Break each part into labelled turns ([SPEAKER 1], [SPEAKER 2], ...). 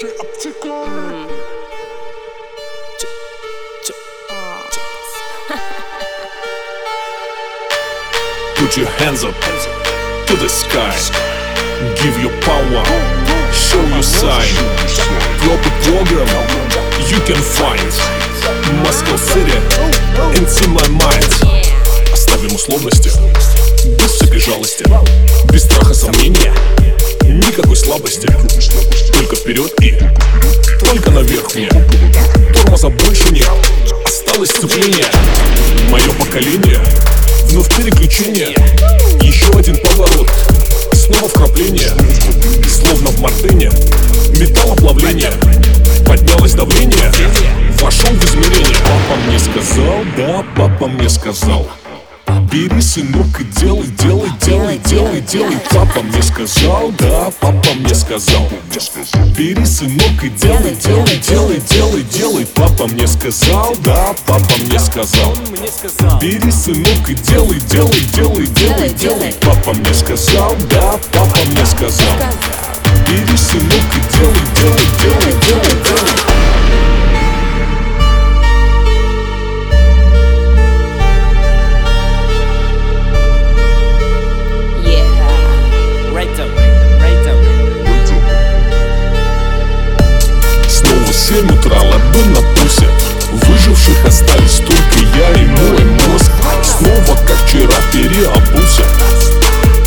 [SPEAKER 1] Put your hands up to the sky. Give your power. Show your sign. A program you can find. Moscow City into my mind. Оставим условности, без всякой жалости, без страха сомнения, никакой слабости. Вперед и только наверх мне. Тормоза больше нет, осталось сцепление. Мое поколение Вновь переключение. Еще один поворот Снова вкрапление. Словно в мартыне Металлоплавление. Поднялось давление Вошел в измерение. Папа мне сказал, да, папа мне сказал Бери, сынок, и делай, делай, делай, делай, делай. Папа мне сказал, да, папа мне сказал. Бери, сынок, и делай, делай, делай, делай, делай. Папа мне сказал, да, папа мне сказал. Бери, сынок, и делай, делай, делай, делай, делай. Папа мне сказал, да, папа мне сказал. Бери, сынок, и делай, 7 утра ладонь на пульсе Выживших остались только я и мой мозг. Снова как вчера переобулся.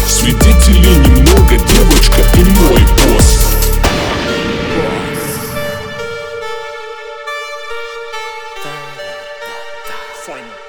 [SPEAKER 1] Свидетелей немного, девочка и мой босс. Fine.